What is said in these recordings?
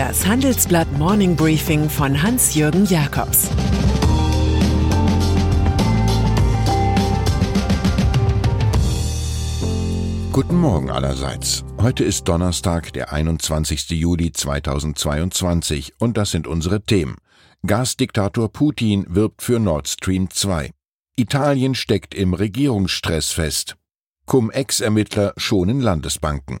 Das Handelsblatt Morning Briefing von Hans-Jürgen Jakobs Guten Morgen allerseits. Heute ist Donnerstag, der 21. Juli 2022 und das sind unsere Themen. Gasdiktator Putin wirbt für Nord Stream 2. Italien steckt im Regierungsstress fest. Cum-Ex-Ermittler schonen Landesbanken.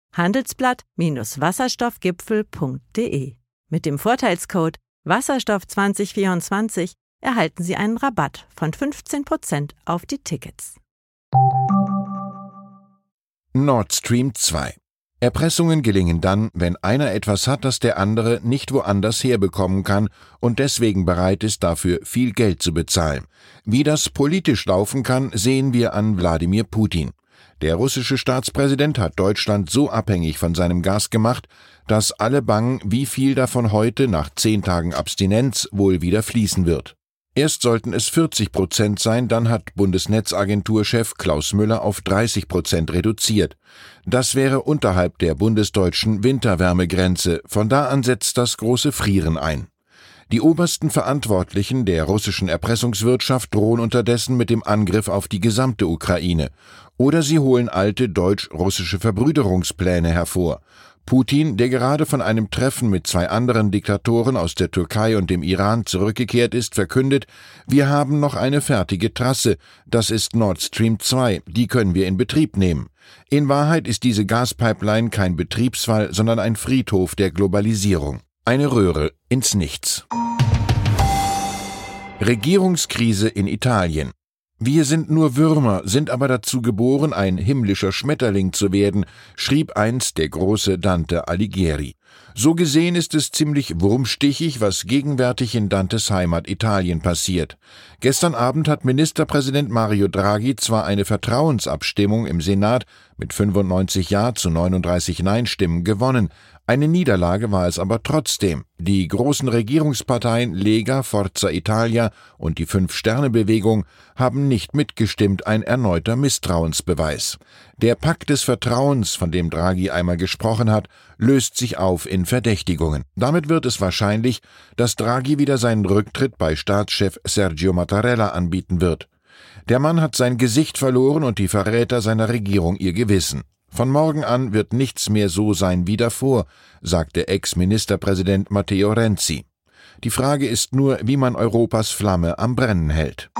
handelsblatt-wasserstoffgipfel.de. Mit dem Vorteilscode Wasserstoff 2024 erhalten Sie einen Rabatt von 15% auf die Tickets. Nord Stream 2 Erpressungen gelingen dann, wenn einer etwas hat, das der andere nicht woanders herbekommen kann und deswegen bereit ist, dafür viel Geld zu bezahlen. Wie das politisch laufen kann, sehen wir an Wladimir Putin. Der russische Staatspräsident hat Deutschland so abhängig von seinem Gas gemacht, dass alle bangen, wie viel davon heute nach zehn Tagen Abstinenz wohl wieder fließen wird. Erst sollten es 40 Prozent sein, dann hat Bundesnetzagenturchef Klaus Müller auf 30 Prozent reduziert. Das wäre unterhalb der bundesdeutschen Winterwärmegrenze. Von da an setzt das große Frieren ein. Die obersten Verantwortlichen der russischen Erpressungswirtschaft drohen unterdessen mit dem Angriff auf die gesamte Ukraine. Oder sie holen alte deutsch-russische Verbrüderungspläne hervor. Putin, der gerade von einem Treffen mit zwei anderen Diktatoren aus der Türkei und dem Iran zurückgekehrt ist, verkündet, wir haben noch eine fertige Trasse, das ist Nord Stream 2, die können wir in Betrieb nehmen. In Wahrheit ist diese Gaspipeline kein Betriebsfall, sondern ein Friedhof der Globalisierung. Eine Röhre ins Nichts. Regierungskrise in Italien. Wir sind nur Würmer, sind aber dazu geboren, ein himmlischer Schmetterling zu werden, schrieb einst der große Dante Alighieri. So gesehen ist es ziemlich wurmstichig, was gegenwärtig in Dantes Heimat Italien passiert. Gestern Abend hat Ministerpräsident Mario Draghi zwar eine Vertrauensabstimmung im Senat mit 95 Ja zu 39 Nein-Stimmen gewonnen, eine Niederlage war es aber trotzdem. Die großen Regierungsparteien Lega, Forza Italia und die Fünf-Sterne-Bewegung haben nicht mitgestimmt, ein erneuter Misstrauensbeweis. Der Pakt des Vertrauens, von dem Draghi einmal gesprochen hat, löst sich auf in Verdächtigungen. Damit wird es wahrscheinlich, dass Draghi wieder seinen Rücktritt bei Staatschef Sergio Mattarella anbieten wird. Der Mann hat sein Gesicht verloren und die Verräter seiner Regierung ihr Gewissen. Von morgen an wird nichts mehr so sein wie davor, sagte Ex-Ministerpräsident Matteo Renzi. Die Frage ist nur, wie man Europas Flamme am Brennen hält.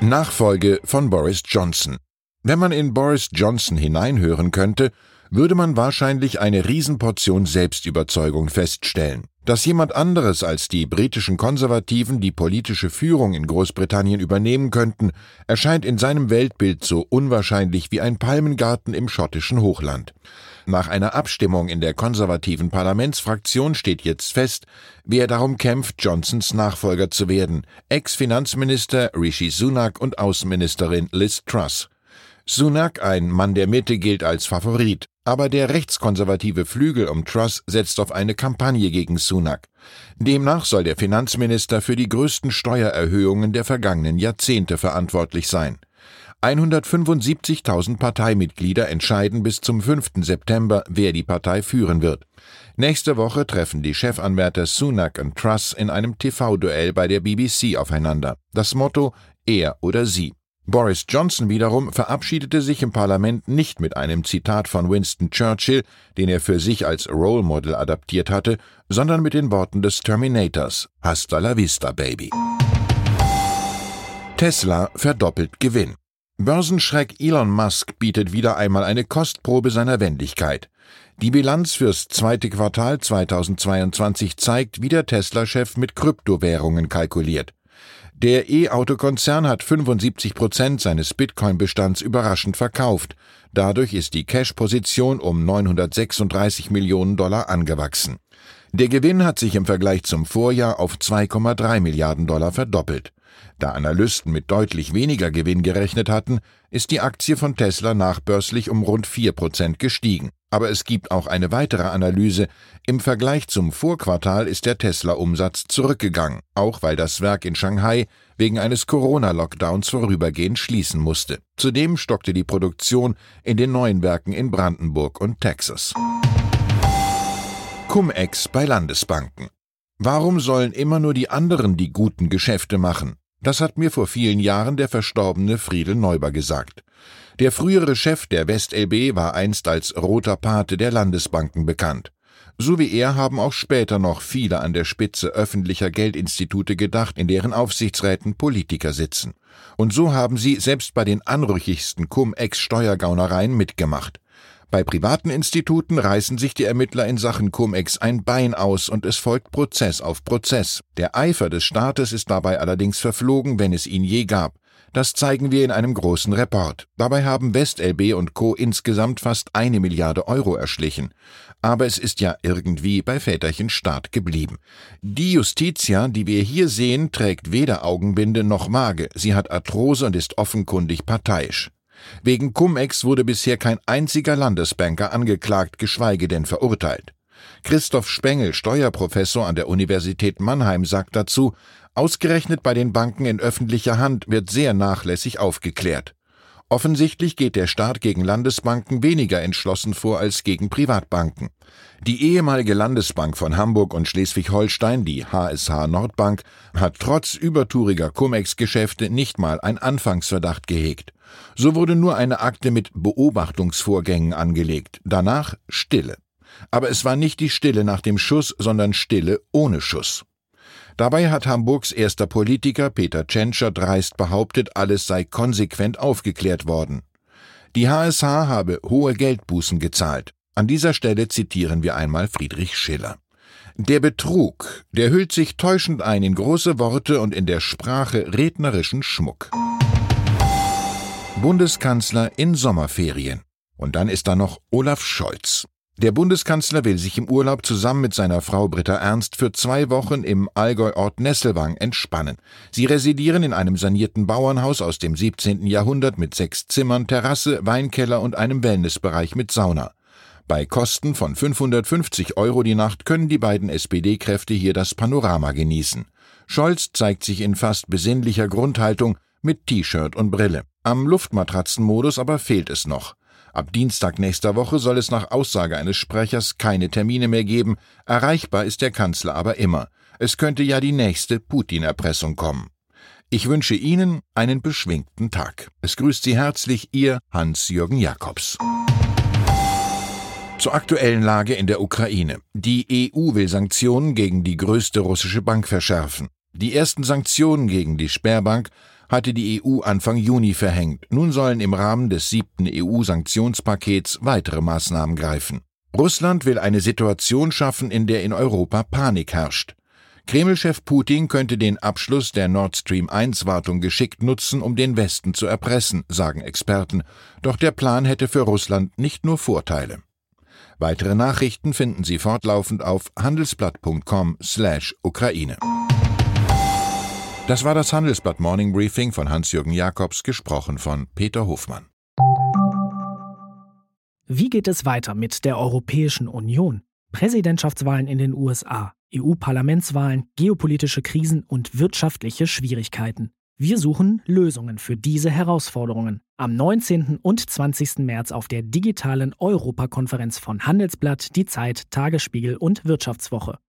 Nachfolge von Boris Johnson. Wenn man in Boris Johnson hineinhören könnte, würde man wahrscheinlich eine Riesenportion Selbstüberzeugung feststellen. Dass jemand anderes als die britischen Konservativen die politische Führung in Großbritannien übernehmen könnten, erscheint in seinem Weltbild so unwahrscheinlich wie ein Palmengarten im schottischen Hochland. Nach einer Abstimmung in der konservativen Parlamentsfraktion steht jetzt fest, wer darum kämpft, Johnsons Nachfolger zu werden, Ex-Finanzminister Rishi Sunak und Außenministerin Liz Truss. Sunak, ein Mann der Mitte, gilt als Favorit. Aber der rechtskonservative Flügel um Truss setzt auf eine Kampagne gegen Sunak. Demnach soll der Finanzminister für die größten Steuererhöhungen der vergangenen Jahrzehnte verantwortlich sein. 175.000 Parteimitglieder entscheiden bis zum 5. September, wer die Partei führen wird. Nächste Woche treffen die Chefanwärter Sunak und Truss in einem TV-Duell bei der BBC aufeinander. Das Motto er oder sie. Boris Johnson wiederum verabschiedete sich im Parlament nicht mit einem Zitat von Winston Churchill, den er für sich als Role Model adaptiert hatte, sondern mit den Worten des Terminators Hasta la vista, Baby. Tesla verdoppelt Gewinn. Börsenschreck Elon Musk bietet wieder einmal eine Kostprobe seiner Wendigkeit. Die Bilanz fürs zweite Quartal 2022 zeigt, wie der Tesla-Chef mit Kryptowährungen kalkuliert. Der E-Auto-Konzern hat 75 Prozent seines Bitcoin-Bestands überraschend verkauft. Dadurch ist die Cash-Position um 936 Millionen Dollar angewachsen. Der Gewinn hat sich im Vergleich zum Vorjahr auf 2,3 Milliarden Dollar verdoppelt. Da Analysten mit deutlich weniger Gewinn gerechnet hatten, ist die Aktie von Tesla nachbörslich um rund 4 Prozent gestiegen. Aber es gibt auch eine weitere Analyse. Im Vergleich zum Vorquartal ist der Tesla-Umsatz zurückgegangen, auch weil das Werk in Shanghai wegen eines Corona-Lockdowns vorübergehend schließen musste. Zudem stockte die Produktion in den neuen Werken in Brandenburg und Texas. Cum-Ex bei Landesbanken. Warum sollen immer nur die anderen die guten Geschäfte machen? Das hat mir vor vielen Jahren der verstorbene Friedel Neuber gesagt. Der frühere Chef der WestLB war einst als roter Pate der Landesbanken bekannt. So wie er haben auch später noch viele an der Spitze öffentlicher Geldinstitute gedacht, in deren Aufsichtsräten Politiker sitzen. Und so haben sie selbst bei den anrüchigsten Cum-Ex-Steuergaunereien mitgemacht. Bei privaten Instituten reißen sich die Ermittler in Sachen Cum-Ex ein Bein aus und es folgt Prozess auf Prozess. Der Eifer des Staates ist dabei allerdings verflogen, wenn es ihn je gab. Das zeigen wir in einem großen Report. Dabei haben WestLB und Co. insgesamt fast eine Milliarde Euro erschlichen. Aber es ist ja irgendwie bei Väterchen Staat geblieben. Die Justitia, die wir hier sehen, trägt weder Augenbinde noch Mage. Sie hat Arthrose und ist offenkundig parteiisch. Wegen Cum-Ex wurde bisher kein einziger Landesbanker angeklagt, geschweige denn verurteilt. Christoph Spengel, Steuerprofessor an der Universität Mannheim, sagt dazu, ausgerechnet bei den Banken in öffentlicher Hand wird sehr nachlässig aufgeklärt. Offensichtlich geht der Staat gegen Landesbanken weniger entschlossen vor als gegen Privatbanken. Die ehemalige Landesbank von Hamburg und Schleswig-Holstein, die HSH Nordbank, hat trotz übertouriger Cum-Ex-Geschäfte nicht mal ein Anfangsverdacht gehegt. So wurde nur eine Akte mit Beobachtungsvorgängen angelegt, danach Stille. Aber es war nicht die Stille nach dem Schuss, sondern Stille ohne Schuss. Dabei hat Hamburgs erster Politiker Peter Tschentscher dreist behauptet, alles sei konsequent aufgeklärt worden. Die HSH habe hohe Geldbußen gezahlt. An dieser Stelle zitieren wir einmal Friedrich Schiller. Der Betrug, der hüllt sich täuschend ein in große Worte und in der Sprache rednerischen Schmuck. Bundeskanzler in Sommerferien. Und dann ist da noch Olaf Scholz. Der Bundeskanzler will sich im Urlaub zusammen mit seiner Frau Britta Ernst für zwei Wochen im Allgäu-Ort Nesselwang entspannen. Sie residieren in einem sanierten Bauernhaus aus dem 17. Jahrhundert mit sechs Zimmern, Terrasse, Weinkeller und einem Wellnessbereich mit Sauna. Bei Kosten von 550 Euro die Nacht können die beiden SPD-Kräfte hier das Panorama genießen. Scholz zeigt sich in fast besinnlicher Grundhaltung mit T-Shirt und Brille. Am Luftmatratzenmodus aber fehlt es noch. Ab Dienstag nächster Woche soll es nach Aussage eines Sprechers keine Termine mehr geben, erreichbar ist der Kanzler aber immer. Es könnte ja die nächste Putin-Erpressung kommen. Ich wünsche Ihnen einen beschwingten Tag. Es grüßt Sie herzlich Ihr Hans-Jürgen Jakobs. Zur aktuellen Lage in der Ukraine. Die EU will Sanktionen gegen die größte russische Bank verschärfen. Die ersten Sanktionen gegen die Sperrbank hatte die EU Anfang Juni verhängt. Nun sollen im Rahmen des siebten EU-Sanktionspakets weitere Maßnahmen greifen. Russland will eine Situation schaffen, in der in Europa Panik herrscht. Kreml-Chef Putin könnte den Abschluss der Nord Stream 1 Wartung geschickt nutzen, um den Westen zu erpressen, sagen Experten. Doch der Plan hätte für Russland nicht nur Vorteile. Weitere Nachrichten finden Sie fortlaufend auf handelsblatt.com/Ukraine. Das war das Handelsblatt Morning Briefing von Hans-Jürgen Jakobs, gesprochen von Peter Hofmann. Wie geht es weiter mit der Europäischen Union? Präsidentschaftswahlen in den USA, EU-Parlamentswahlen, geopolitische Krisen und wirtschaftliche Schwierigkeiten. Wir suchen Lösungen für diese Herausforderungen. Am 19. und 20. März auf der digitalen Europakonferenz von Handelsblatt, Die Zeit, Tagesspiegel und Wirtschaftswoche.